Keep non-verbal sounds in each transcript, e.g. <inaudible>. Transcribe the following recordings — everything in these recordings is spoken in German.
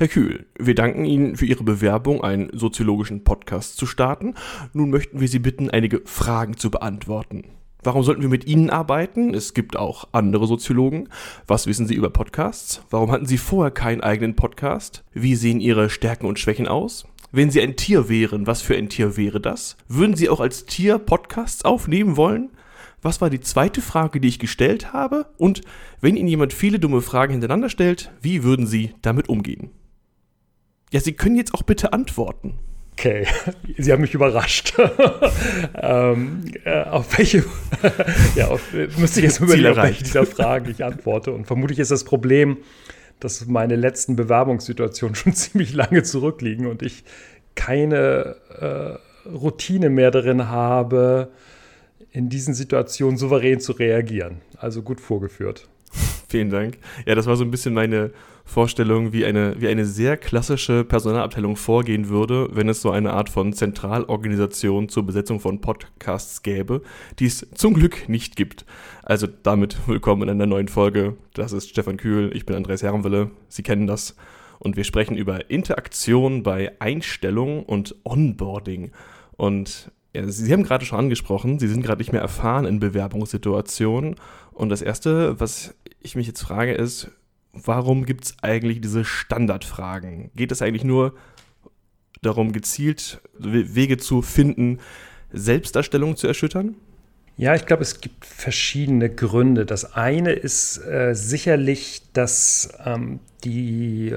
Herr Kühl, wir danken Ihnen für Ihre Bewerbung, einen soziologischen Podcast zu starten. Nun möchten wir Sie bitten, einige Fragen zu beantworten. Warum sollten wir mit Ihnen arbeiten? Es gibt auch andere Soziologen. Was wissen Sie über Podcasts? Warum hatten Sie vorher keinen eigenen Podcast? Wie sehen Ihre Stärken und Schwächen aus? Wenn Sie ein Tier wären, was für ein Tier wäre das? Würden Sie auch als Tier Podcasts aufnehmen wollen? Was war die zweite Frage, die ich gestellt habe? Und wenn Ihnen jemand viele dumme Fragen hintereinander stellt, wie würden Sie damit umgehen? Ja, Sie können jetzt auch bitte antworten. Okay, <laughs> Sie haben mich überrascht. <laughs> ähm, äh, auf welche, <laughs> ja, auf, müsste ich jetzt überlegen, auf welche dieser Fragen ich antworte. Und vermutlich ist das Problem, dass meine letzten Bewerbungssituationen schon ziemlich lange zurückliegen und ich keine äh, Routine mehr darin habe, in diesen Situationen souverän zu reagieren. Also gut vorgeführt. Vielen Dank. Ja, das war so ein bisschen meine Vorstellung, wie eine, wie eine sehr klassische Personalabteilung vorgehen würde, wenn es so eine Art von Zentralorganisation zur Besetzung von Podcasts gäbe, die es zum Glück nicht gibt. Also damit willkommen in einer neuen Folge. Das ist Stefan Kühl, ich bin Andreas Herrenwille, Sie kennen das. Und wir sprechen über Interaktion bei Einstellung und Onboarding. Und Sie haben gerade schon angesprochen, Sie sind gerade nicht mehr erfahren in Bewerbungssituationen. Und das Erste, was ich mich jetzt frage, ist, warum gibt es eigentlich diese Standardfragen? Geht es eigentlich nur darum, gezielt Wege zu finden, Selbstdarstellung zu erschüttern? Ja, ich glaube, es gibt verschiedene Gründe. Das eine ist äh, sicherlich, dass ähm, die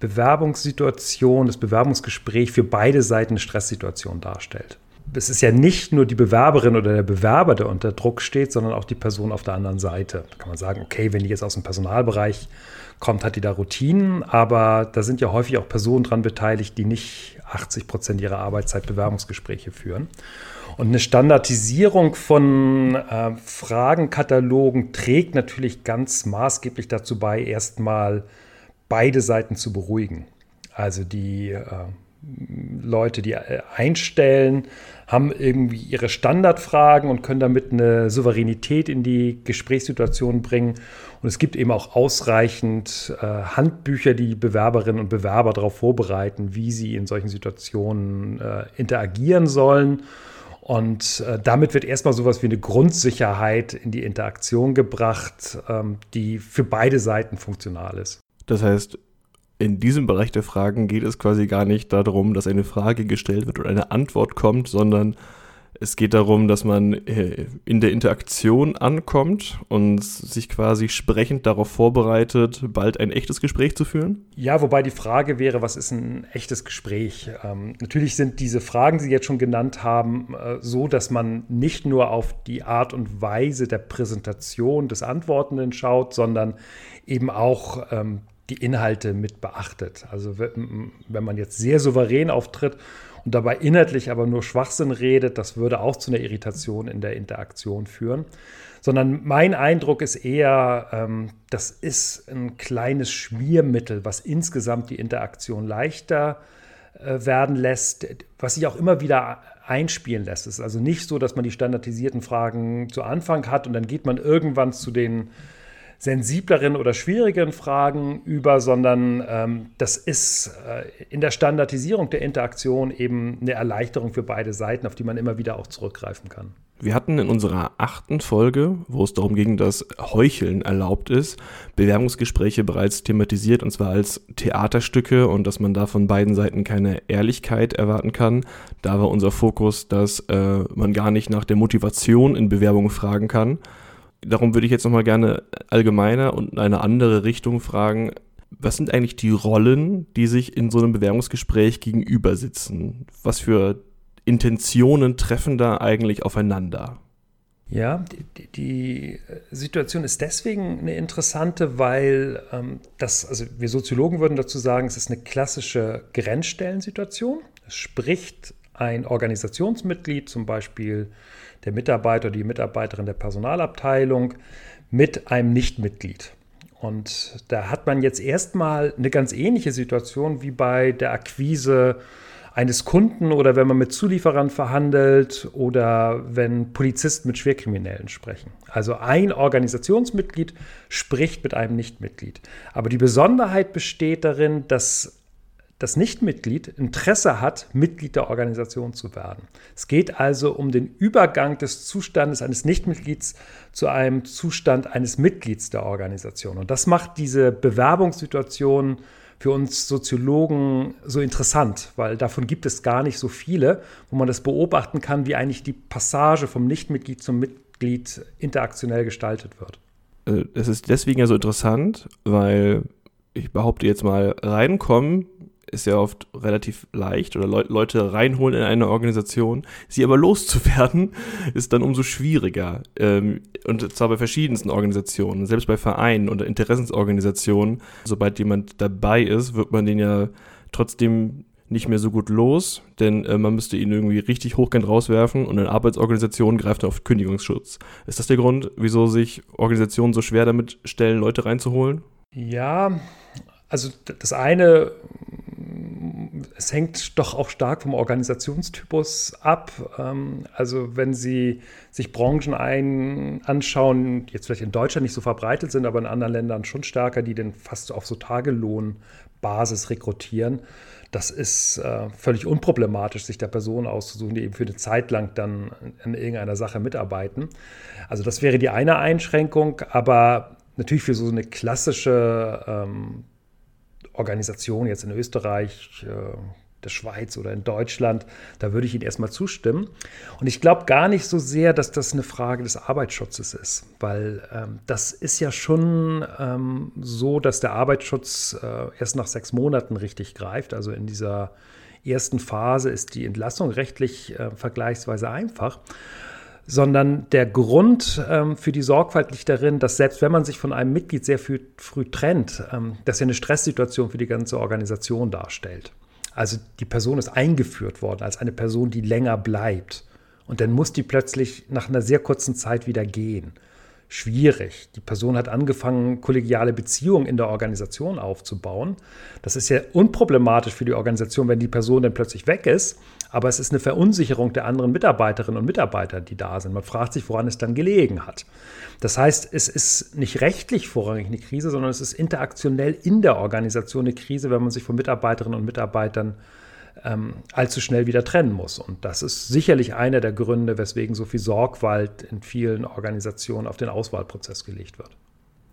Bewerbungssituation, das Bewerbungsgespräch für beide Seiten eine Stresssituation darstellt es ist ja nicht nur die Bewerberin oder der Bewerber, der unter Druck steht, sondern auch die Person auf der anderen Seite. Da kann man sagen, okay, wenn die jetzt aus dem Personalbereich kommt, hat die da Routinen, aber da sind ja häufig auch Personen dran beteiligt, die nicht 80 Prozent ihrer Arbeitszeit Bewerbungsgespräche führen. Und eine Standardisierung von äh, Fragenkatalogen trägt natürlich ganz maßgeblich dazu bei, erstmal beide Seiten zu beruhigen. Also die äh, Leute, die äh, einstellen, haben irgendwie ihre Standardfragen und können damit eine Souveränität in die Gesprächssituation bringen. Und es gibt eben auch ausreichend äh, Handbücher, die Bewerberinnen und Bewerber darauf vorbereiten, wie sie in solchen Situationen äh, interagieren sollen. Und äh, damit wird erstmal sowas wie eine Grundsicherheit in die Interaktion gebracht, ähm, die für beide Seiten funktional ist. Das heißt, in diesem Bereich der Fragen geht es quasi gar nicht darum, dass eine Frage gestellt wird und eine Antwort kommt, sondern es geht darum, dass man äh, in der Interaktion ankommt und sich quasi sprechend darauf vorbereitet, bald ein echtes Gespräch zu führen? Ja, wobei die Frage wäre, was ist ein echtes Gespräch? Ähm, natürlich sind diese Fragen, die Sie jetzt schon genannt haben, äh, so, dass man nicht nur auf die Art und Weise der Präsentation des Antwortenden schaut, sondern eben auch ähm, die Inhalte mit beachtet. Also wenn man jetzt sehr souverän auftritt und dabei inhaltlich aber nur Schwachsinn redet, das würde auch zu einer Irritation in der Interaktion führen. Sondern mein Eindruck ist eher, ähm, das ist ein kleines Schmiermittel, was insgesamt die Interaktion leichter äh, werden lässt, was sich auch immer wieder einspielen lässt. Es ist also nicht so, dass man die standardisierten Fragen zu Anfang hat und dann geht man irgendwann zu den sensibleren oder schwierigeren Fragen über, sondern ähm, das ist äh, in der Standardisierung der Interaktion eben eine Erleichterung für beide Seiten, auf die man immer wieder auch zurückgreifen kann. Wir hatten in unserer achten Folge, wo es darum ging, dass Heucheln erlaubt ist, Bewerbungsgespräche bereits thematisiert und zwar als Theaterstücke und dass man da von beiden Seiten keine Ehrlichkeit erwarten kann. Da war unser Fokus, dass äh, man gar nicht nach der Motivation in Bewerbungen fragen kann, darum würde ich jetzt nochmal gerne allgemeiner und in eine andere Richtung fragen. Was sind eigentlich die Rollen, die sich in so einem Bewerbungsgespräch gegenüber sitzen? Was für Intentionen treffen da eigentlich aufeinander? Ja, die, die, Situation ist deswegen eine interessante, weil ähm, das, also wir Soziologen würden dazu sagen, es ist eine klassische Grenzstellensituation. Es spricht ein Organisationsmitglied, zum Beispiel der Mitarbeiter, die Mitarbeiterin der Personalabteilung mit einem Nichtmitglied. Und da hat man jetzt erstmal eine ganz ähnliche Situation wie bei der Akquise eines Kunden oder wenn man mit Zulieferern verhandelt oder wenn Polizisten mit Schwerkriminellen sprechen. Also ein Organisationsmitglied spricht mit einem Nichtmitglied. Aber die Besonderheit besteht darin, dass das Nichtmitglied Interesse hat, Mitglied der Organisation zu werden. Es geht also um den Übergang des Zustandes eines Nichtmitglieds zu einem Zustand eines Mitglieds der Organisation. Und das macht diese Bewerbungssituation für uns Soziologen so interessant, weil davon gibt es gar nicht so viele, wo man das beobachten kann, wie eigentlich die Passage vom Nichtmitglied zum Mitglied interaktionell gestaltet wird. Äh, es ist deswegen ja so interessant, weil ich behaupte jetzt mal, reinkommen ist ja oft relativ leicht oder Le Leute reinholen in eine Organisation. Sie aber loszuwerden, <laughs> ist dann umso schwieriger. Ähm, und zwar bei verschiedensten Organisationen, selbst bei Vereinen oder Interessensorganisationen. Sobald jemand dabei ist, wird man den ja trotzdem nicht mehr so gut los, denn äh, man müsste ihn irgendwie richtig hochgehend rauswerfen und eine Arbeitsorganisation greift auf Kündigungsschutz. Ist das der Grund, wieso sich Organisationen so schwer damit stellen, Leute reinzuholen? Ja, also das eine es hängt doch auch stark vom Organisationstypus ab. Ähm, also wenn Sie sich Branchen ein, anschauen, jetzt vielleicht in Deutschland nicht so verbreitet sind, aber in anderen Ländern schon stärker, die denn fast auf so Tagelohnbasis rekrutieren, das ist äh, völlig unproblematisch, sich der Personen auszusuchen, die eben für eine Zeit lang dann in irgendeiner Sache mitarbeiten. Also das wäre die eine Einschränkung, aber natürlich für so eine klassische ähm, Organisation jetzt in Österreich, äh, der Schweiz oder in Deutschland, da würde ich Ihnen erstmal zustimmen. Und ich glaube gar nicht so sehr, dass das eine Frage des Arbeitsschutzes ist, weil ähm, das ist ja schon ähm, so, dass der Arbeitsschutz äh, erst nach sechs Monaten richtig greift. Also in dieser ersten Phase ist die Entlassung rechtlich äh, vergleichsweise einfach sondern der Grund ähm, für die Sorgfalt liegt darin, dass selbst wenn man sich von einem Mitglied sehr früh, früh trennt, ähm, das ja eine Stresssituation für die ganze Organisation darstellt. Also die Person ist eingeführt worden als eine Person, die länger bleibt. Und dann muss die plötzlich nach einer sehr kurzen Zeit wieder gehen. Schwierig. Die Person hat angefangen, kollegiale Beziehungen in der Organisation aufzubauen. Das ist ja unproblematisch für die Organisation, wenn die Person dann plötzlich weg ist aber es ist eine Verunsicherung der anderen Mitarbeiterinnen und Mitarbeiter, die da sind. Man fragt sich, woran es dann gelegen hat. Das heißt, es ist nicht rechtlich vorrangig eine Krise, sondern es ist interaktionell in der Organisation eine Krise, wenn man sich von Mitarbeiterinnen und Mitarbeitern ähm, allzu schnell wieder trennen muss. Und das ist sicherlich einer der Gründe, weswegen so viel Sorgfalt in vielen Organisationen auf den Auswahlprozess gelegt wird.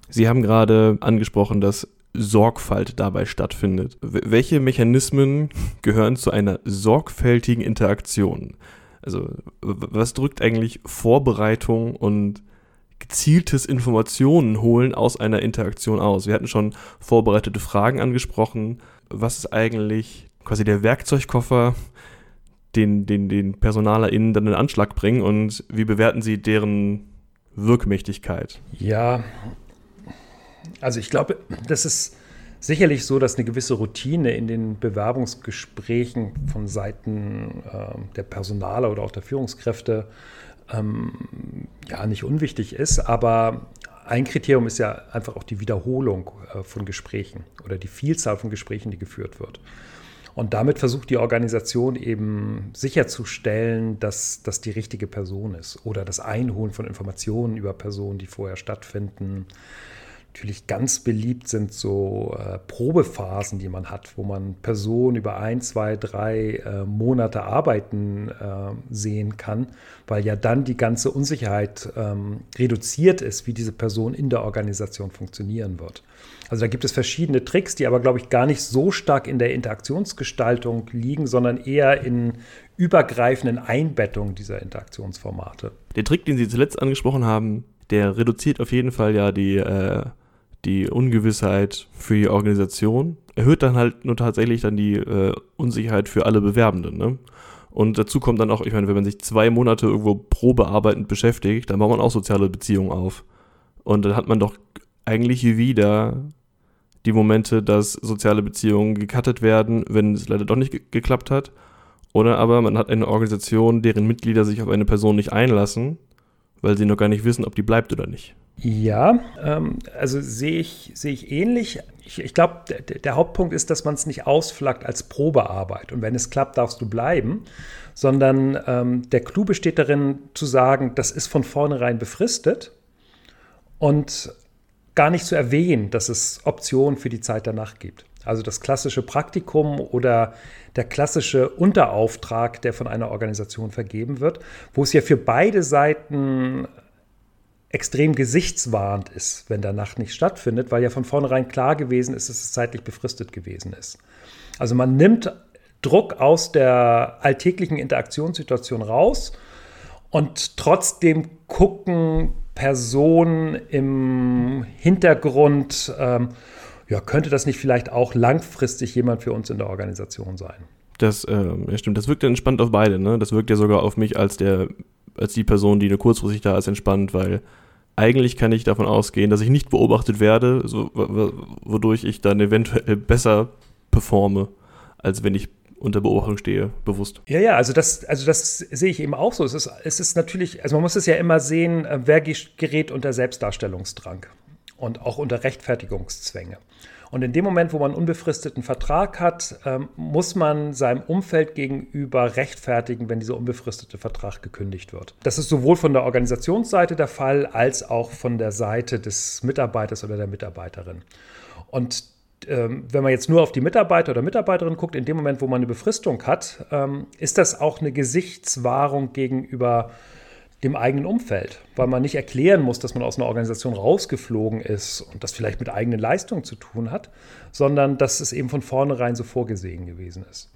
Sie haben gerade angesprochen, dass Sorgfalt dabei stattfindet. welche Mechanismen <laughs> gehören zu einer sorgfältigen Interaktion? Also was drückt eigentlich Vorbereitung und gezieltes Informationen holen aus einer Interaktion aus? Wir hatten schon vorbereitete Fragen angesprochen. Was ist eigentlich quasi der Werkzeugkoffer, den, den, den PersonalerInnen dann in Anschlag bringen und wie bewerten Sie deren Wirkmächtigkeit? Ja, also ich glaube, das ist sicherlich so, dass eine gewisse Routine in den Bewerbungsgesprächen von Seiten äh, der Personale oder auch der Führungskräfte ähm, ja nicht unwichtig ist, aber ein Kriterium ist ja einfach auch die Wiederholung äh, von Gesprächen oder die Vielzahl von Gesprächen, die geführt wird. Und damit versucht die Organisation eben sicherzustellen, dass das die richtige Person ist oder das Einholen von Informationen über Personen, die vorher stattfinden Natürlich ganz beliebt sind so äh, Probephasen, die man hat, wo man Personen über ein, zwei, drei äh, Monate arbeiten äh, sehen kann, weil ja dann die ganze Unsicherheit ähm, reduziert ist, wie diese Person in der Organisation funktionieren wird. Also da gibt es verschiedene Tricks, die aber, glaube ich, gar nicht so stark in der Interaktionsgestaltung liegen, sondern eher in übergreifenden Einbettungen dieser Interaktionsformate. Der Trick, den Sie zuletzt angesprochen haben, der reduziert auf jeden Fall ja die äh, die Ungewissheit für die Organisation, erhöht dann halt nur tatsächlich dann die äh, Unsicherheit für alle Bewerbenden. Ne? Und dazu kommt dann auch, ich meine, wenn man sich zwei Monate irgendwo probearbeitend beschäftigt, dann baut man auch soziale Beziehungen auf. Und dann hat man doch eigentlich wieder die Momente, dass soziale Beziehungen gecuttet werden, wenn es leider doch nicht ge geklappt hat. Oder aber man hat eine Organisation, deren Mitglieder sich auf eine Person nicht einlassen weil sie noch gar nicht wissen, ob die bleibt oder nicht. Ja, ähm, also sehe ich, sehe ich ähnlich. Ich, ich glaube, der, der, Hauptpunkt ist, dass man es nicht ausflaggt als Probearbeit. Und wenn es klappt, darfst du bleiben. Sondern ähm, der Clou besteht darin, zu sagen, das ist von vornherein befristet und gar nicht zu erwähnen, dass es Optionen für die Zeit danach gibt. Also das klassische Praktikum oder der klassische Unterauftrag, der von einer Organisation vergeben wird, wo es ja für beide Seiten extrem gesichtswahrend ist, wenn der Nacht nicht stattfindet, weil ja von vornherein klar gewesen ist, dass es zeitlich befristet gewesen ist. Also man nimmt Druck aus der alltäglichen Interaktionssituation raus und trotzdem gucken Personen im Hintergrund, ähm, ja, könnte das nicht vielleicht auch langfristig jemand für uns in der Organisation sein? Das äh, ja, stimmt. Das wirkt ja entspannt auf beide. Ne? Das wirkt ja sogar auf mich als der als die Person, die eine kurzfristig da ist, entspannt, weil eigentlich kann ich davon ausgehen, dass ich nicht beobachtet werde, so, wodurch ich dann eventuell <laughs> besser performe, als wenn ich unter Beobachtung stehe, bewusst. Ja, ja, also das, also das sehe ich eben auch so. Es ist, es ist natürlich, also man muss es ja immer sehen, äh, wer gerät unter Selbstdarstellungsdrang und auch unter Rechtfertigungszwänge. Und in dem Moment, wo man einen unbefristeten Vertrag hat, ähm, muss man seinem Umfeld gegenüber rechtfertigen, wenn dieser unbefristete Vertrag gekündigt wird. Das ist sowohl von der Organisationsseite der Fall als auch von der Seite des Mitarbeiters oder der Mitarbeiterin. Und ähm, wenn man jetzt nur auf die Mitarbeiter oder Mitarbeiterin guckt, in dem Moment, wo man eine Befristung hat, ähm, ist das auch eine Gesichtswahrung gegenüber dem eigenen Umfeld, weil man nicht erklären muss, dass man aus einer Organisation rausgeflogen ist und das vielleicht mit eigenen Leistungen zu tun hat, sondern dass es eben von vornherein so vorgesehen gewesen ist.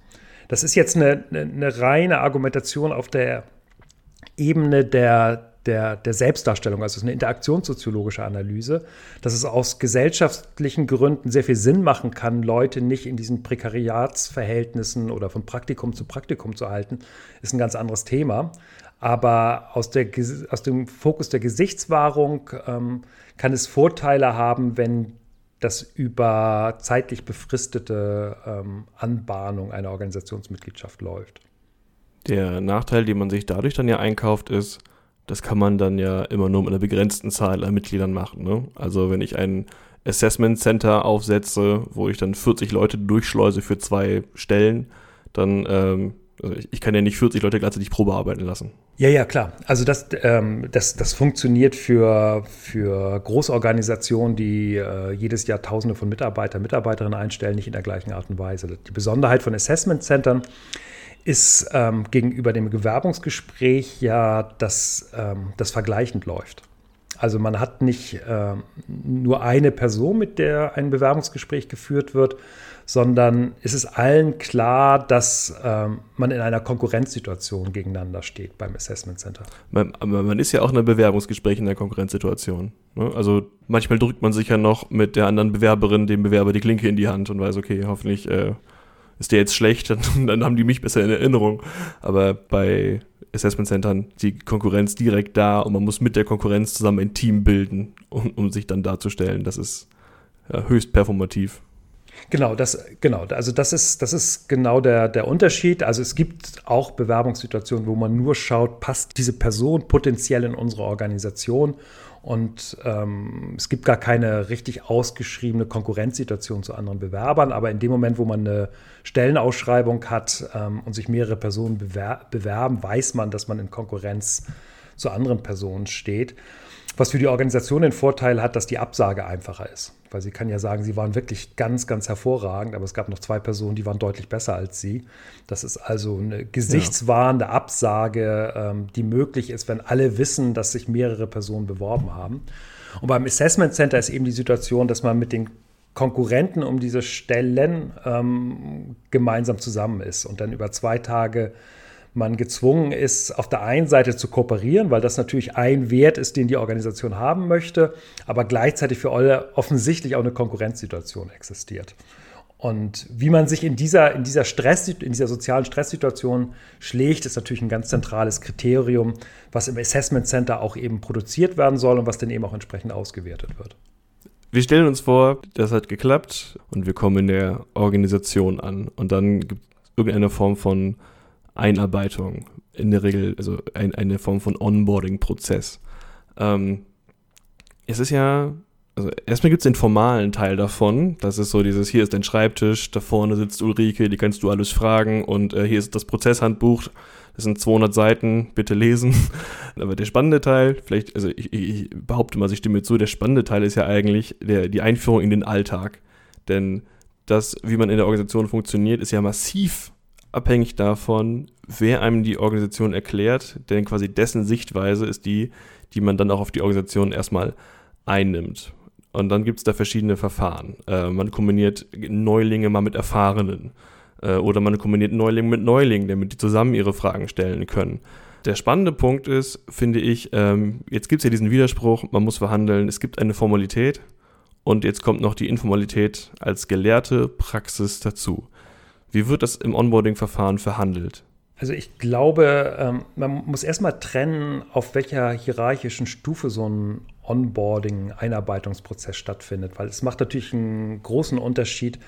Das ist jetzt eine, eine, eine reine Argumentation auf der Ebene der, der, der Selbstdarstellung, also eine interaktionssoziologische Analyse, dass es aus gesellschaftlichen Gründen sehr viel Sinn machen kann, Leute nicht in diesen Prekariatsverhältnissen oder von Praktikum zu Praktikum zu halten, ist ein ganz anderes Thema. Aber aus, der, aus dem Fokus der Gesichtswahrung ähm, kann es Vorteile haben, wenn das über zeitlich befristete ähm, Anbahnung einer Organisationsmitgliedschaft läuft. Der Nachteil, den man sich dadurch dann ja einkauft, ist, das kann man dann ja immer nur mit einer begrenzten Zahl an Mitgliedern machen. Ne? Also wenn ich ein Assessment Center aufsetze, wo ich dann 40 Leute durchschleuse für zwei Stellen, dann ähm, also ich, ich, kann ja nicht 40 Leute gleichzeitig Probe arbeiten lassen. Ja, ja, klar. Also das, ähm, das, das funktioniert für, für Großorganisationen, die äh, jedes Jahr Tausende von Mitarbeitern, Mitarbeiterinnen einstellen, nicht in der gleichen Art und Weise. Die Besonderheit von Assessment Centern ist ähm, gegenüber dem Bewerbungsgespräch ja, dass ähm, das vergleichend läuft. Also man hat nicht äh, nur eine Person, mit der ein Bewerbungsgespräch geführt wird, sondern es ist allen klar, dass ähm, man in einer Konkurrenzsituation gegeneinander steht beim Assessment Center. Man, man ist ja auch in einem Bewerbungsgespräch in der Konkurrenzsituation. Ne? Also manchmal drückt man sich ja noch mit der anderen Bewerberin, dem Bewerber, die Klinke in die Hand und weiß, okay, hoffentlich äh, ist der jetzt schlecht, <laughs> dann, dann haben die mich besser in Erinnerung. Aber bei Assessment Centern die Konkurrenz direkt da und man muss mit der Konkurrenz zusammen ein Team bilden, um, um sich dann darzustellen. Das ist ja, höchst performativ. Genau, das, genau. Also das ist, das ist genau der, der Unterschied. Also es gibt auch Bewerbungssituationen, wo man nur schaut, passt diese Person potenziell in unsere Organisation. Und ähm, es gibt gar keine richtig ausgeschriebene Konkurrenzsituation zu anderen Bewerbern. Aber in dem Moment, wo man eine Stellenausschreibung hat ähm, und sich mehrere Personen bewer bewerben, weiß man, dass man in Konkurrenz zu anderen Personen steht. Was für die Organisation den Vorteil hat, dass die Absage einfacher ist. Weil sie kann ja sagen, sie waren wirklich ganz, ganz hervorragend, aber es gab noch zwei Personen, die waren deutlich besser als sie. Das ist also eine gesichtswahrende Absage, ähm, die möglich ist, wenn alle wissen, dass sich mehrere Personen beworben haben. Und beim Assessment Center ist eben die Situation, dass man mit den Konkurrenten um diese Stellen ähm, gemeinsam zusammen ist und dann über zwei Tage man gezwungen ist, auf der einen Seite zu kooperieren, weil das natürlich ein Wert ist, den die Organisation haben möchte, aber gleichzeitig für alle offensichtlich auch eine Konkurrenzsituation existiert. Und wie man sich in dieser, in dieser Stress, in dieser sozialen Stresssituation schlägt, ist natürlich ein ganz zentrales Kriterium, was im Assessment Center auch eben produziert werden soll und was dann eben auch entsprechend ausgewertet wird. Wir stellen uns vor, das hat geklappt und wir kommen in der Organisation an und dann gibt es irgendeine Form von Einarbeitung, in der Regel, also ein, eine Form von Onboarding-Prozess. Ähm, es ist ja, also erstmal gibt es den formalen Teil davon. Das ist so dieses, hier ist dein Schreibtisch, da vorne sitzt Ulrike, die kannst du alles fragen und äh, hier ist das Prozesshandbuch. Das sind 200 Seiten, bitte lesen. <laughs> Aber der spannende Teil, vielleicht, also ich, ich behaupte mal, ich stimme zu, der spannende Teil ist ja eigentlich der, die Einführung in den Alltag. Denn das, wie man in der Organisation funktioniert, ist ja massiv abhängig davon, wer einem die Organisation erklärt, denn quasi dessen Sichtweise ist die, die man dann auch auf die Organisation erstmal einnimmt. Und dann gibt es da verschiedene Verfahren. Äh, man kombiniert Neulinge mal mit Erfahrenen. Äh, oder man kombiniert Neulinge mit Neulingen, damit die zusammen ihre Fragen stellen können. Der spannende Punkt ist, finde ich, ähm, jetzt gibt es ja diesen Widerspruch, man muss verhandeln, es gibt eine Formalität und jetzt kommt noch die Informalität als gelehrte Praxis dazu. Wie wird das im Onboarding-Verfahren verhandelt? Also ich glaube, ähm, man muss erstmal trennen, auf welcher hierarchischen Stufe so ein Onboarding, Einarbeitungsprozess stattfindet, weil es macht natürlich einen großen Unterschied,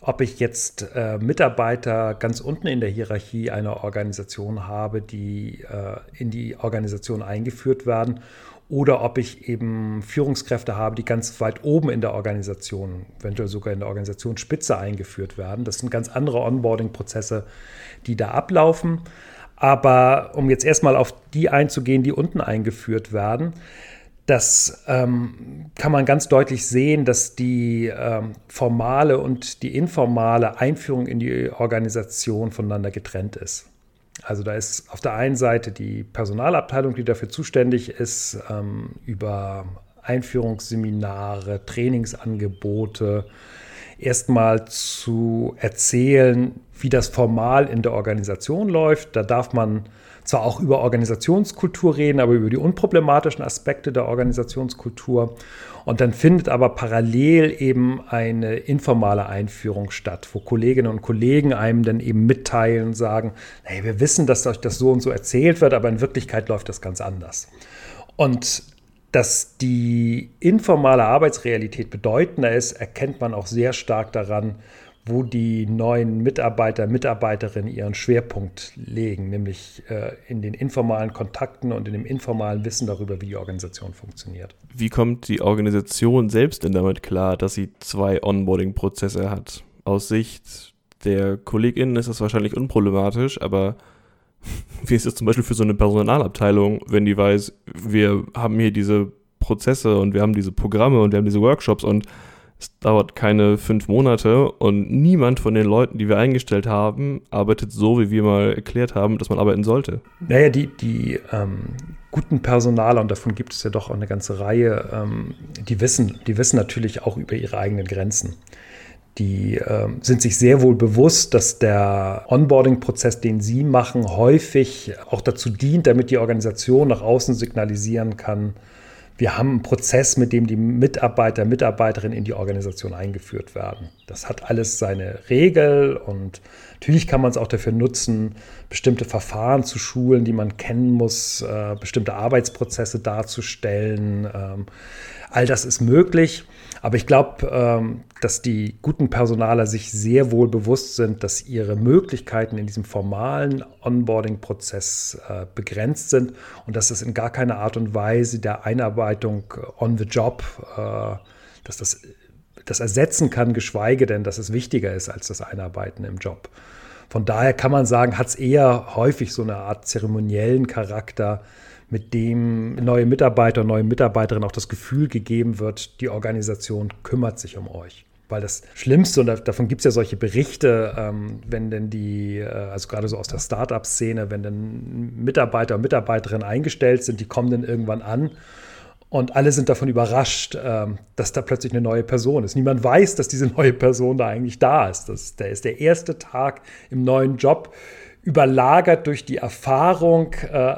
ob ich jetzt äh, Mitarbeiter ganz unten in der Hierarchie einer Organisation habe, die äh, in die Organisation eingeführt werden, oder ob ich eben Führungskräfte habe, die ganz weit oben in der Organisation, eventuell sogar in der Organisationsspitze eingeführt werden. Das sind ganz andere Onboarding-Prozesse, die da ablaufen. Aber um jetzt erstmal auf die einzugehen, die unten eingeführt werden, das ähm, kann man ganz deutlich sehen, dass die ähm, formale und die informale Einführung in die Organisation voneinander getrennt ist. Also da ist auf der einen Seite die Personalabteilung, die dafür zuständig ist, ähm, über Einführungsseminare, Trainingsangebote erstmal zu erzählen, wie das formal in der Organisation läuft. Da darf man zwar auch über Organisationskultur reden, aber über die unproblematischen Aspekte der Organisationskultur. Und dann findet aber parallel eben eine informale Einführung statt, wo Kolleginnen und Kollegen einem dann eben mitteilen und sagen, hey, wir wissen, dass euch das so und so erzählt wird, aber in Wirklichkeit läuft das ganz anders. Und dass die informale Arbeitsrealität bedeutender ist, erkennt man auch sehr stark daran, wo die neuen Mitarbeiter, Mitarbeiterinnen ihren Schwerpunkt legen, nämlich äh, in den informalen Kontakten und in dem informalen Wissen darüber, wie die Organisation funktioniert. Wie kommt die Organisation selbst denn damit klar, dass sie zwei Onboarding-Prozesse hat? Aus Sicht der KollegInnen ist das wahrscheinlich unproblematisch, aber <laughs> wie ist es zum Beispiel für so eine Personalabteilung, wenn die weiß, wir haben hier diese Prozesse und wir haben diese Programme und wir haben diese Workshops und es dauert keine fünf Monate und niemand von den Leuten, die wir eingestellt haben, arbeitet so, wie wir mal erklärt haben, dass man arbeiten sollte. Naja, die, die ähm, guten Personaler, und davon gibt es ja doch auch eine ganze Reihe, ähm, die, wissen, die wissen natürlich auch über ihre eigenen Grenzen. Die äh, sind sich sehr wohl bewusst, dass der Onboarding-Prozess, den sie machen, häufig auch dazu dient, damit die Organisation nach außen signalisieren kann, wir haben einen Prozess, mit dem die Mitarbeiter, Mitarbeiterinnen in die Organisation eingeführt werden. Das hat alles seine Regel und natürlich kann man es auch dafür nutzen, bestimmte Verfahren zu schulen, die man kennen muss, äh, bestimmte Arbeitsprozesse darzustellen. Ähm, all das ist möglich. Aber ich glaube, ähm, dass die guten Personaler sich sehr wohl bewusst sind, dass ihre Möglichkeiten in diesem formalen Onboarding-Prozess äh, begrenzt sind und dass es in gar keiner Art und Weise der Einarbeitung on the job, äh, dass das das ersetzen kann, geschweige denn, dass es wichtiger ist als das Einarbeiten im Job. Von daher kann man sagen, hat es eher häufig so eine Art zeremoniellen Charakter, mit dem neue Mitarbeiter und neue Mitarbeiterinnen auch das Gefühl gegeben wird, die Organisation kümmert sich um euch. Weil das Schlimmste, und davon gibt es ja solche Berichte, ähm, wenn denn die, äh, also gerade so aus der Start-up-Szene, wenn dann Mitarbeiter und Mitarbeiterinnen eingestellt sind, die kommen dann irgendwann an und alle sind davon überrascht, ähm, dass da plötzlich eine neue Person ist. Niemand weiß, dass diese neue Person da eigentlich da ist. Das, der ist der erste Tag im neuen Job, überlagert durch die Erfahrung, äh,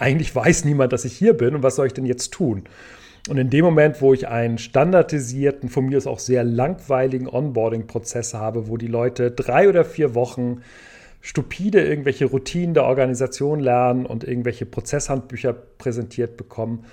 eigentlich weiß niemand, dass ich hier bin und was soll ich denn jetzt tun? Und in dem Moment, wo ich einen standardisierten, von mir ist auch sehr langweiligen Onboarding-Prozess habe, wo die Leute drei oder vier Wochen stupide irgendwelche Routinen der Organisation lernen und irgendwelche Prozesshandbücher präsentiert bekommen,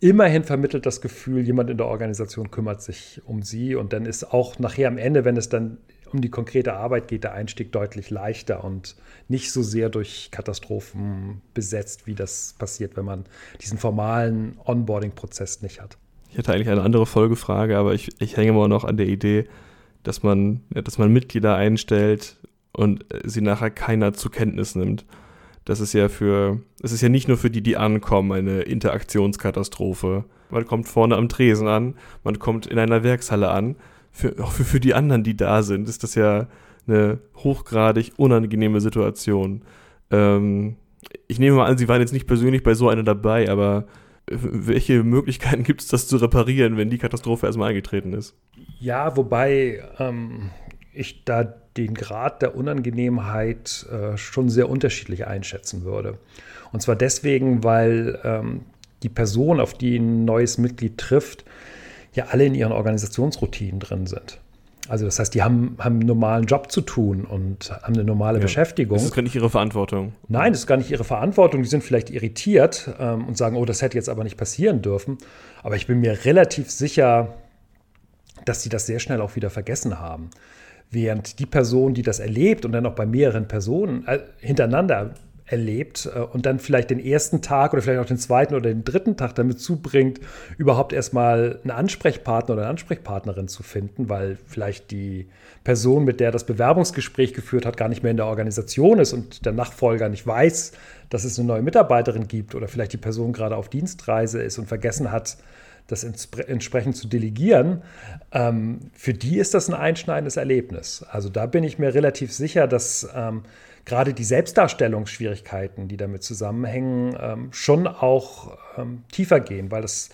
immerhin vermittelt das Gefühl, jemand in der Organisation kümmert sich um sie und dann ist auch nachher am Ende, wenn es dann um die konkrete Arbeit geht der Einstieg deutlich leichter und nicht so sehr durch Katastrophen besetzt, wie das passiert, wenn man diesen formalen Onboarding-Prozess nicht hat. Ich hätte eigentlich eine andere Folgefrage, aber ich, ich hänge immer noch an der Idee, dass man, dass man Mitglieder einstellt und sie nachher keiner zur Kenntnis nimmt. Das ist ja für, es ist ja nicht nur für die, die ankommen, eine Interaktionskatastrophe. Man kommt vorne am Tresen an, man kommt in einer Werkshalle an. Für, auch für, für die anderen, die da sind, ist das ja eine hochgradig unangenehme Situation. Ähm, ich nehme mal an, Sie waren jetzt nicht persönlich bei so einer dabei, aber welche Möglichkeiten <laughs> gibt es, das zu reparieren, wenn die Katastrophe erstmal eingetreten ist? Ja, wobei ähm, ich da den Grad der Unangenehmheit äh, schon sehr unterschiedlich einschätzen würde. Und zwar deswegen, weil ähm, die Person, auf die ein neues Mitglied trifft, ja alle in ihren Organisationsroutinen drin sind. Also das heißt, die haben, haben einen normalen Job zu tun und haben eine normale ja. Beschäftigung. Das ist gar nicht ihre Verantwortung. Nein, das ist gar nicht ihre Verantwortung. Die sind vielleicht irritiert ähm, und sagen, oh, das hätte jetzt aber nicht passieren dürfen. Aber ich bin mir relativ sicher, dass sie das sehr schnell auch wieder vergessen haben. Während die Person, die das erlebt und dann auch bei mehreren Personen äh, hintereinander erlebt äh, und dann vielleicht den ersten Tag oder vielleicht auch den zweiten oder den dritten Tag damit zubringt, überhaupt erstmal einen Ansprechpartner oder eine Ansprechpartnerin zu finden, weil vielleicht die Person, mit der das Bewerbungsgespräch geführt hat, gar nicht mehr in der Organisation ist und der Nachfolger nicht weiß, dass es eine neue Mitarbeiterin gibt oder vielleicht die Person gerade auf Dienstreise ist und vergessen hat, das entsprechend zu delegieren, ähm, für die ist das ein einschneidendes Erlebnis. Also da bin ich mir relativ sicher, dass ähm, gerade die Selbstdarstellungsschwierigkeiten, die damit zusammenhängen, ähm, schon auch ähm, tiefer gehen, weil das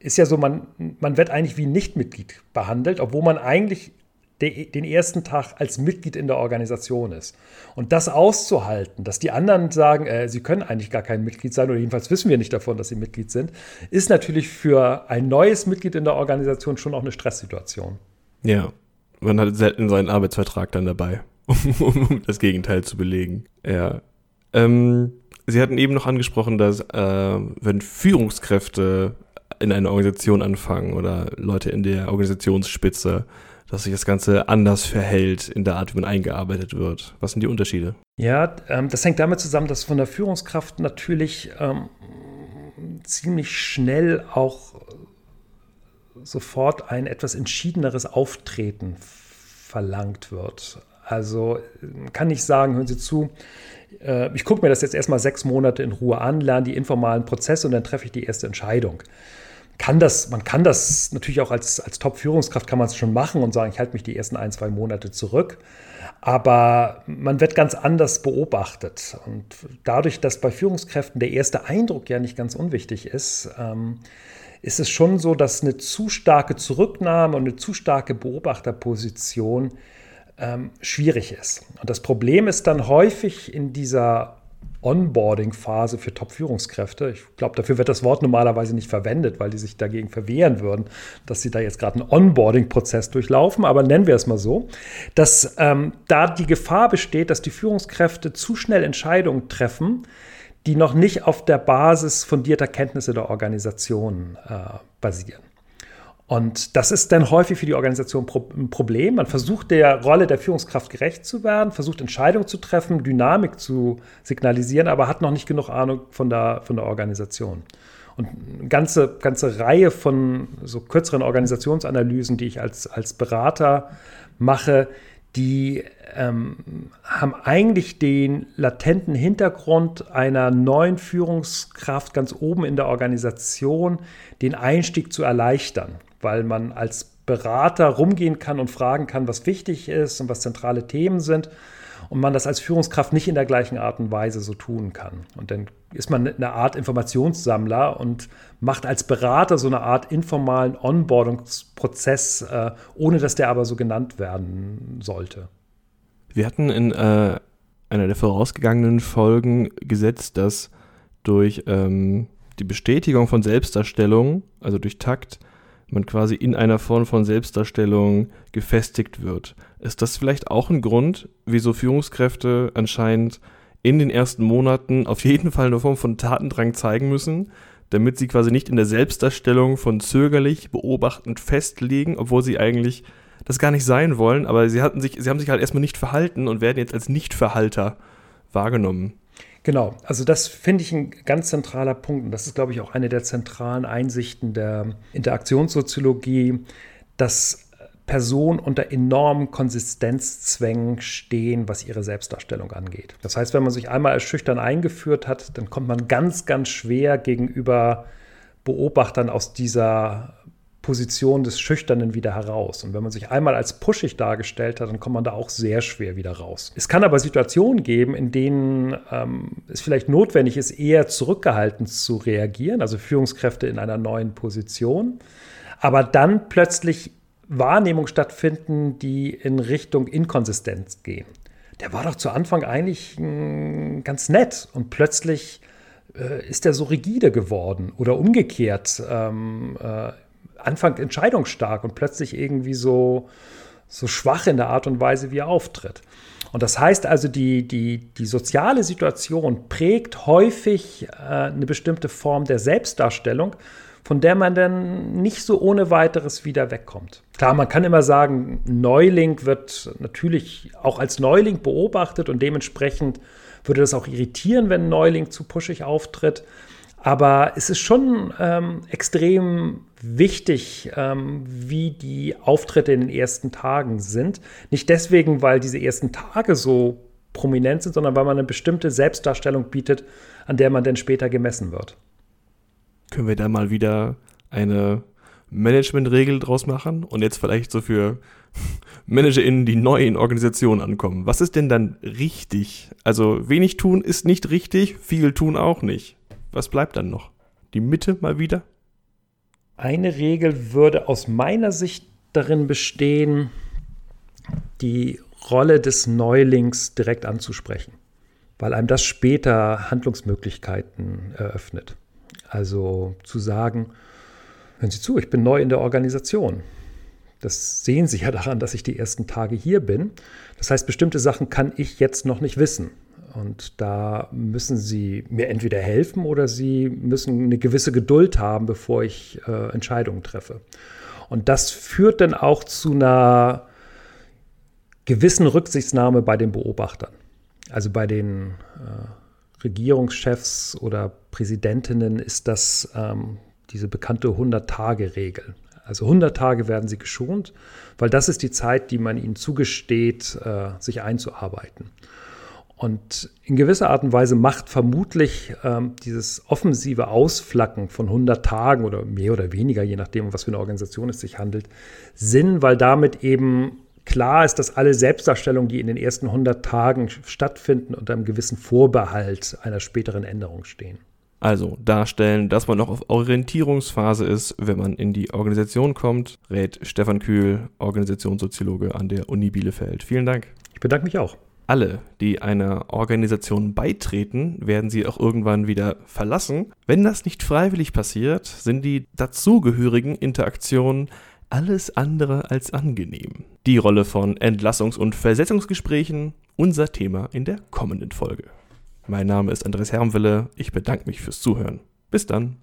ist ja so, man, man wird eigentlich wie Nichtmitglied behandelt, obwohl man eigentlich de, den ersten Tag als Mitglied in der Organisation ist. Und das auszuhalten, dass die anderen sagen, äh, sie können eigentlich gar kein Mitglied sein, oder jedenfalls wissen wir nicht davon, dass sie Mitglied sind, ist natürlich für ein neues Mitglied in der Organisation schon auch eine Stresssituation. Ja, man hat selten seinen Arbeitsvertrag dann dabei. Um das Gegenteil zu belegen. Ja. Ähm, Sie hatten eben noch angesprochen, dass äh, wenn Führungskräfte in einer Organisation anfangen oder Leute in der Organisationsspitze, dass sich das Ganze anders verhält in der Art, wie man eingearbeitet wird. Was sind die Unterschiede? Ja, ähm, das hängt damit zusammen, dass von der Führungskraft natürlich ähm, ziemlich schnell auch sofort ein etwas entschiedeneres Auftreten verlangt wird. Also kann ich sagen, hören Sie zu, äh, ich gucke mir das jetzt erstmal sechs Monate in Ruhe an, lerne die informalen Prozesse und dann treffe ich die erste Entscheidung. Kann das, man kann das natürlich auch als, als Top-Führungskraft kann man es schon machen und sagen, ich halte mich die ersten ein, zwei Monate zurück. Aber man wird ganz anders beobachtet. Und dadurch, dass bei Führungskräften der erste Eindruck ja nicht ganz unwichtig ist, ähm, ist es schon so, dass eine zu starke Zurücknahme und eine zu starke Beobachterposition ähm, schwierig ist. Und das Problem ist dann häufig in dieser Onboarding-Phase für Top-Führungskräfte. Ich glaube, dafür wird das Wort normalerweise nicht verwendet, weil die sich dagegen verwehren würden, dass sie da jetzt gerade einen Onboarding-Prozess durchlaufen. Aber nennen wir es mal so, dass ähm, da die Gefahr besteht, dass die Führungskräfte zu schnell Entscheidungen treffen, die noch nicht auf der Basis fundierter Kenntnisse der Organisation äh, basieren. Und das ist dann häufig für die Organisation ein Problem. Man versucht der Rolle der Führungskraft gerecht zu werden, versucht Entscheidungen zu treffen, Dynamik zu signalisieren, aber hat noch nicht genug Ahnung von der, von der Organisation. Und eine ganze, ganze Reihe von so kürzeren Organisationsanalysen, die ich als, als Berater mache, die ähm, haben eigentlich den latenten Hintergrund einer neuen Führungskraft ganz oben in der Organisation, den Einstieg zu erleichtern weil man als Berater rumgehen kann und fragen kann, was wichtig ist und was zentrale Themen sind und man das als Führungskraft nicht in der gleichen Art und Weise so tun kann. Und dann ist man eine Art Informationssammler und macht als Berater so eine Art informalen Onboardungsprozess, äh, ohne dass der aber so genannt werden sollte. Wir hatten in äh, einer der vorausgegangenen Folgen gesetzt, dass durch ähm, die Bestätigung von Selbstdarstellung, also durch Takt, man quasi in einer Form von Selbstdarstellung gefestigt wird. Ist das vielleicht auch ein Grund, wieso Führungskräfte anscheinend in den ersten Monaten auf jeden Fall eine Form von Tatendrang zeigen müssen, damit sie quasi nicht in der Selbstdarstellung von zögerlich beobachtend festlegen, obwohl sie eigentlich das gar nicht sein wollen, aber sie hatten sich, sie haben sich halt erstmal nicht verhalten und werden jetzt als Nichtverhalter wahrgenommen. Genau, also das finde ich ein ganz zentraler Punkt und das ist, glaube ich, auch eine der zentralen Einsichten der Interaktionssoziologie, dass Personen unter enormen Konsistenzzwängen stehen, was ihre Selbstdarstellung angeht. Das heißt, wenn man sich einmal als schüchtern eingeführt hat, dann kommt man ganz, ganz schwer gegenüber Beobachtern aus dieser Position des Schüchternen wieder heraus. Und wenn man sich einmal als pushig dargestellt hat, dann kommt man da auch sehr schwer wieder raus. Es kann aber Situationen geben, in denen ähm, es vielleicht notwendig ist, eher zurückgehalten zu reagieren, also Führungskräfte in einer neuen Position, aber dann plötzlich Wahrnehmungen stattfinden, die in Richtung Inkonsistenz gehen. Der war doch zu Anfang eigentlich hm, ganz nett und plötzlich äh, ist er so rigide geworden oder umgekehrt. Ähm, äh, Anfang entscheidungsstark und plötzlich irgendwie so, so schwach in der Art und Weise, wie er auftritt. Und das heißt also, die, die, die soziale Situation prägt häufig äh, eine bestimmte Form der Selbstdarstellung, von der man dann nicht so ohne weiteres wieder wegkommt. Klar, man kann immer sagen, Neuling wird natürlich auch als Neuling beobachtet und dementsprechend würde das auch irritieren, wenn ein Neuling zu pushig auftritt. Aber es ist schon ähm, extrem wichtig, ähm, wie die Auftritte in den ersten Tagen sind. Nicht deswegen, weil diese ersten Tage so prominent sind, sondern weil man eine bestimmte Selbstdarstellung bietet, an der man dann später gemessen wird. Können wir da mal wieder eine Managementregel draus machen und jetzt vielleicht so für ManagerInnen, die neu in Organisationen ankommen. Was ist denn dann richtig? Also wenig tun ist nicht richtig, viel tun auch nicht. Was bleibt dann noch? Die Mitte mal wieder? Eine Regel würde aus meiner Sicht darin bestehen, die Rolle des Neulings direkt anzusprechen, weil einem das später Handlungsmöglichkeiten eröffnet. Also zu sagen, hören Sie zu, ich bin neu in der Organisation. Das sehen Sie ja daran, dass ich die ersten Tage hier bin. Das heißt, bestimmte Sachen kann ich jetzt noch nicht wissen. Und da müssen Sie mir entweder helfen oder Sie müssen eine gewisse Geduld haben, bevor ich äh, Entscheidungen treffe. Und das führt dann auch zu einer gewissen Rücksichtnahme bei den Beobachtern. Also bei den äh, Regierungschefs oder Präsidentinnen ist das ähm, diese bekannte 100-Tage-Regel. Also 100 Tage werden sie geschont, weil das ist die Zeit, die man ihnen zugesteht, äh, sich einzuarbeiten. Und in gewisser Art und Weise macht vermutlich ähm, dieses offensive Ausflacken von 100 Tagen oder mehr oder weniger, je nachdem, was für eine Organisation es sich handelt, Sinn, weil damit eben klar ist, dass alle Selbstdarstellungen, die in den ersten 100 Tagen stattfinden, unter einem gewissen Vorbehalt einer späteren Änderung stehen. Also darstellen, dass man noch auf Orientierungsphase ist, wenn man in die Organisation kommt, rät Stefan Kühl, Organisationssoziologe an der Uni Bielefeld. Vielen Dank. Ich bedanke mich auch alle, die einer Organisation beitreten, werden sie auch irgendwann wieder verlassen. Wenn das nicht freiwillig passiert, sind die dazugehörigen Interaktionen alles andere als angenehm. Die Rolle von Entlassungs- und Versetzungsgesprächen, unser Thema in der kommenden Folge. Mein Name ist Andres Hermwille, ich bedanke mich fürs Zuhören. Bis dann.